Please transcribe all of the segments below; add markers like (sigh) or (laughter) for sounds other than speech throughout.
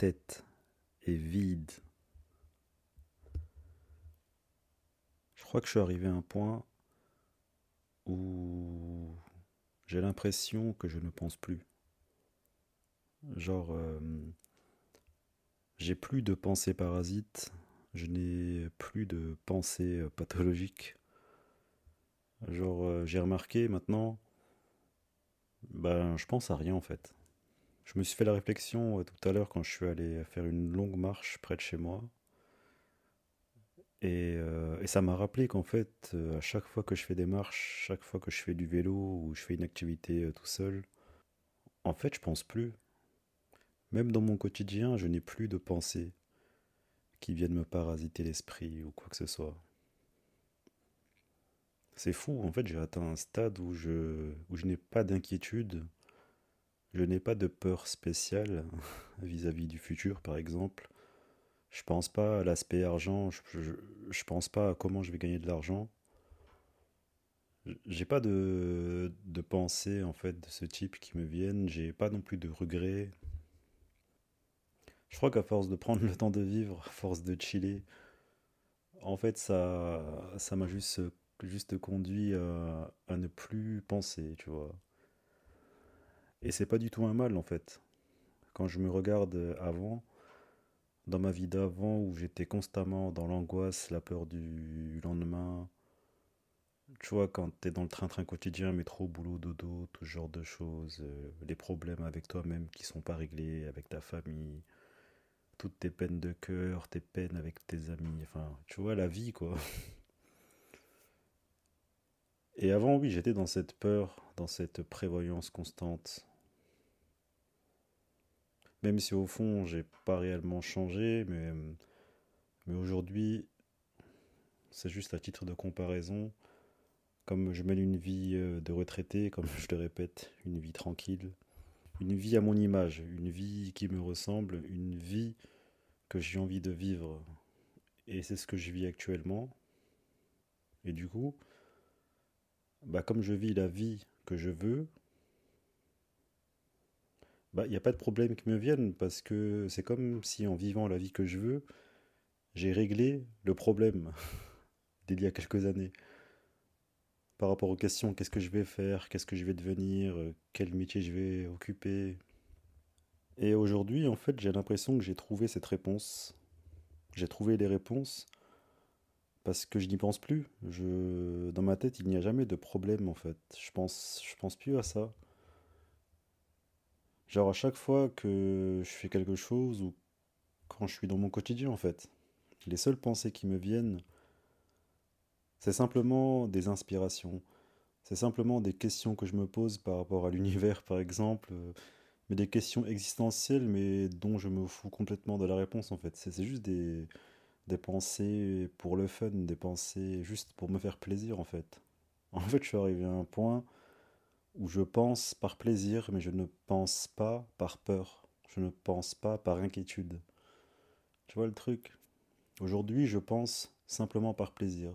Tête est vide. Je crois que je suis arrivé à un point où j'ai l'impression que je ne pense plus. Genre, euh, j'ai plus de pensées parasites, je n'ai plus de pensées euh, pathologiques. Genre, euh, j'ai remarqué maintenant, ben, je pense à rien en fait. Je me suis fait la réflexion tout à l'heure quand je suis allé faire une longue marche près de chez moi. Et, et ça m'a rappelé qu'en fait, à chaque fois que je fais des marches, chaque fois que je fais du vélo ou je fais une activité tout seul, en fait, je pense plus. Même dans mon quotidien, je n'ai plus de pensées qui viennent me parasiter l'esprit ou quoi que ce soit. C'est fou, en fait, j'ai atteint un stade où je n'ai pas d'inquiétude, je n'ai pas de peur spéciale (laughs) vis-à-vis du futur, par exemple. Je pense pas à l'aspect argent, je, je, pense pas à comment je vais gagner de l'argent. J'ai pas de, de pensées en fait de ce type qui me viennent, j'ai pas non plus de regrets, je crois qu'à force de prendre (laughs) le temps de vivre, à force de chiller, en fait, ça, ça m'a juste, juste conduit à, à, ne plus penser, tu vois. Et c'est pas du tout un mal, en fait. Quand je me regarde avant, dans ma vie d'avant, où j'étais constamment dans l'angoisse, la peur du lendemain, tu vois, quand t'es dans le train-train quotidien, métro, boulot, dodo, tout genre de choses, euh, les problèmes avec toi-même qui sont pas réglés, avec ta famille, toutes tes peines de cœur, tes peines avec tes amis, enfin, tu vois, la vie, quoi. (laughs) Et avant, oui, j'étais dans cette peur, dans cette prévoyance constante. Même si au fond, j'ai pas réellement changé, mais, aujourd'hui, c'est juste à titre de comparaison. Comme je mène une vie euh, de retraité, (laughs) comme je le répète, une vie tranquille, une vie à mon image, une vie qui me ressemble, une vie que j'ai envie de vivre. Et c'est ce que je vis actuellement. Et du coup, bah comme je vis la vie que je veux, bah il n'y a pas de problème qui me vienne parce que c'est comme si en vivant la vie que je veux, j'ai réglé le problème (laughs) d'il y a quelques années par rapport aux questions qu'est-ce que je vais faire, qu'est-ce que je vais devenir, quel métier je vais occuper. Et aujourd'hui, en fait, j'ai l'impression que j'ai trouvé cette réponse. J'ai trouvé les réponses parce que je n'y pense plus. Je, dans ma tête, il n'y a jamais de problème en fait. Je pense, je pense plus à ça. Genre à chaque fois que je fais quelque chose ou quand je suis dans mon quotidien en fait, les seules pensées qui me viennent, c'est simplement des inspirations. C'est simplement des questions que je me pose par rapport à l'univers, par exemple, mais des questions existentielles, mais dont je me fous complètement de la réponse, en fait. C'est juste des, des pensées pour le fun, des pensées juste pour me faire plaisir, en fait. En fait, je suis arrivé à un point où je pense par plaisir, mais je ne pense pas par peur. Je ne pense pas par inquiétude. Tu vois le truc? Aujourd'hui, je pense simplement par plaisir.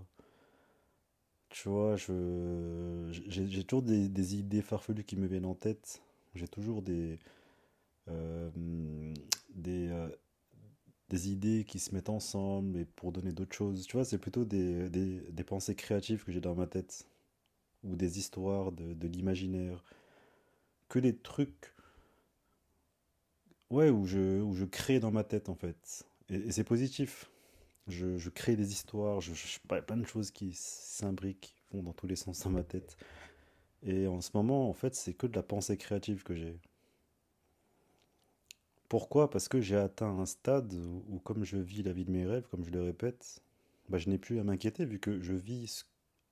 Tu vois, je j'ai toujours des, idées farfelues qui me viennent en tête. J'ai toujours des euh, des, euh, des idées qui se mettent ensemble et pour donner d'autres choses. Tu vois, c'est plutôt des, des, des, pensées créatives que j'ai dans ma tête ou des histoires de, l'imaginaire que des trucs ouais où je où je crée dans ma tête en fait et, c'est positif je, crée des histoires, je, je, plein de choses qui s'imbriquent, vont dans tous les sens dans ma tête. Et en ce moment, en fait, c'est que de la pensée créative que j'ai. Pourquoi? Parce que j'ai atteint un stade où, où, comme je vis la vie de mes rêves, comme je le répète, bah, je n'ai plus à m'inquiéter vu que je vis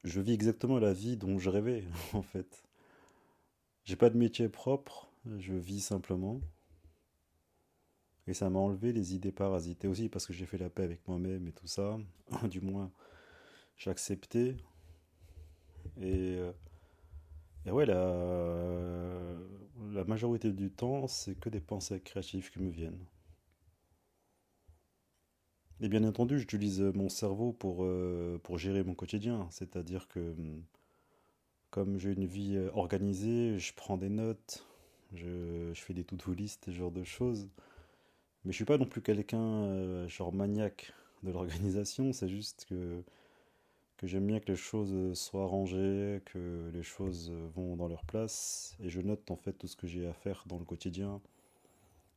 je vis exactement la vie dont je rêvais, (laughs) en fait. J'ai pas de métier propre, je vis simplement. Et ça m'a enlevé les idées parasitées aussi, parce que j'ai fait la paix avec moi-même et tout ça. (laughs) du moins, j'ai accepté. Et, euh, et ouais, la, la majorité du temps, c'est que des pensées créatives qui me viennent. Et bien entendu, j'utilise mon cerveau pour, euh, pour gérer mon quotidien. C'est-à-dire que hum, comme j'ai une vie euh, organisée, je prends des notes, je, fais des to-do list, ce genre de choses. Mais je suis pas non plus quelqu'un euh, genre maniaque de l'organisation, c'est juste que, que j'aime bien que les choses soient rangées, que les choses vont dans leur place, et je note en fait tout ce que j'ai à faire dans le quotidien.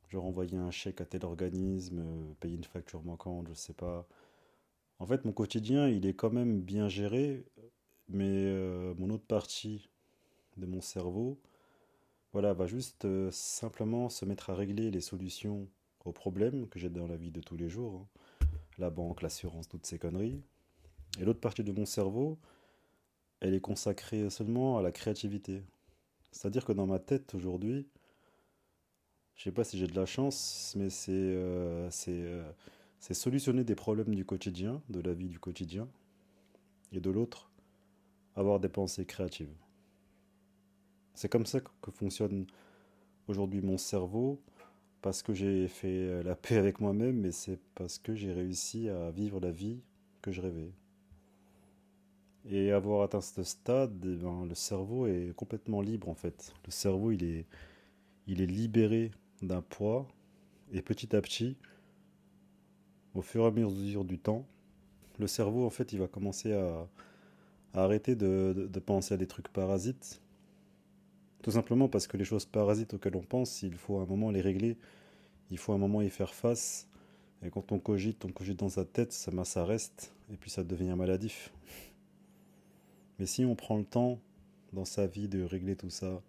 Genre envoyer un chèque à tel organisme, euh, payer une facture manquante, je sais pas. En fait, mon quotidien, il est quand même bien géré, mais euh, mon autre partie de mon cerveau, voilà, va juste euh, simplement se mettre à régler les solutions aux problèmes que j'ai dans la vie de tous les jours. hein. La banque, l'assurance, toutes ces conneries. Et l'autre partie de mon cerveau, elle est consacrée seulement à la créativité. C'est-à-dire que dans ma tête aujourd'hui, je sais pas si j'ai de la chance, mais c'est euh, euh, c'est solutionner des problèmes du quotidien, de la vie du quotidien, et de l'autre, avoir des pensées créatives. C'est comme ça que fonctionne aujourd'hui mon cerveau, parce que j'ai fait euh, la paix avec moi-même, mais c'est parce que j'ai réussi à vivre la vie que je rêvais. Et avoir atteint ce stade, eh ben, le cerveau est complètement libre en fait. Le cerveau, il est libéré d'un poids, et petit à petit, au fur et à mesure du temps, le cerveau, en fait, il va commencer à, à arrêter de, de- penser à des trucs parasites. Tout simplement parce que les choses parasites auxquelles on pense, il faut un moment les régler, il faut un moment y faire face. Et quand on cogite, on cogite dans sa tête, ça reste, et puis ça devient maladif. Mais si on prend le temps dans sa vie de régler tout ça,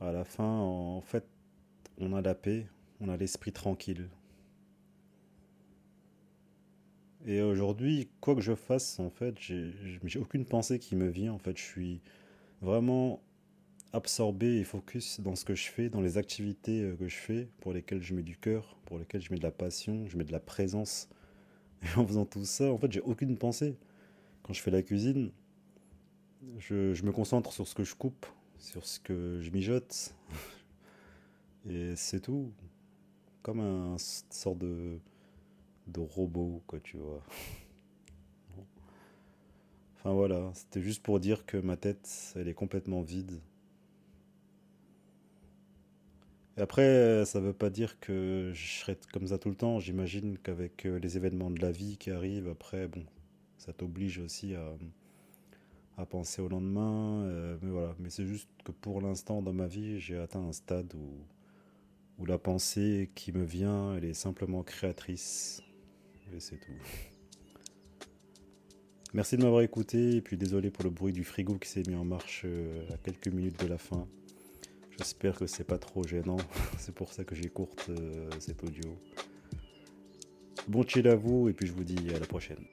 à la fin, en fait, on a la paix, on a l'esprit tranquille. Et aujourd'hui, quoi que je fasse, en fait, j'ai aucune pensée qui me vient. En fait, je suis vraiment absorbé et focus dans ce que je fais, dans les activités euh, que je fais, pour lesquelles je mets du cœur, pour lesquelles je mets de la passion, je mets de la présence. Et en faisant tout ça, en fait, j'ai aucune pensée. Quand je fais la cuisine, je, je me concentre sur ce que je coupe, sur ce que je mijote, et c'est tout. Comme un s- sort de, de robot, quoi, tu vois. Enfin voilà, c'était juste pour dire que ma tête, elle est complètement vide. Et après, ça veut pas dire que je serai comme ça tout le temps. J'imagine qu'avec euh, les événements de la vie qui arrivent, après, bon, ça t'oblige aussi à, à penser au lendemain. euh, mais voilà, mais c'est juste que pour l'instant, dans ma vie, j'ai atteint un stade où, où la pensée qui me vient, elle est simplement créatrice. Et c'est tout. Merci de m'avoir écouté, et puis désolé pour le bruit du frigo qui s'est mis en marche euh, à quelques minutes de la fin. J'espère que c'est pas trop gênant. (laughs) c'est pour ça que j'écourte euh, cet audio. Bon chill à vous, et puis je vous dis à la prochaine.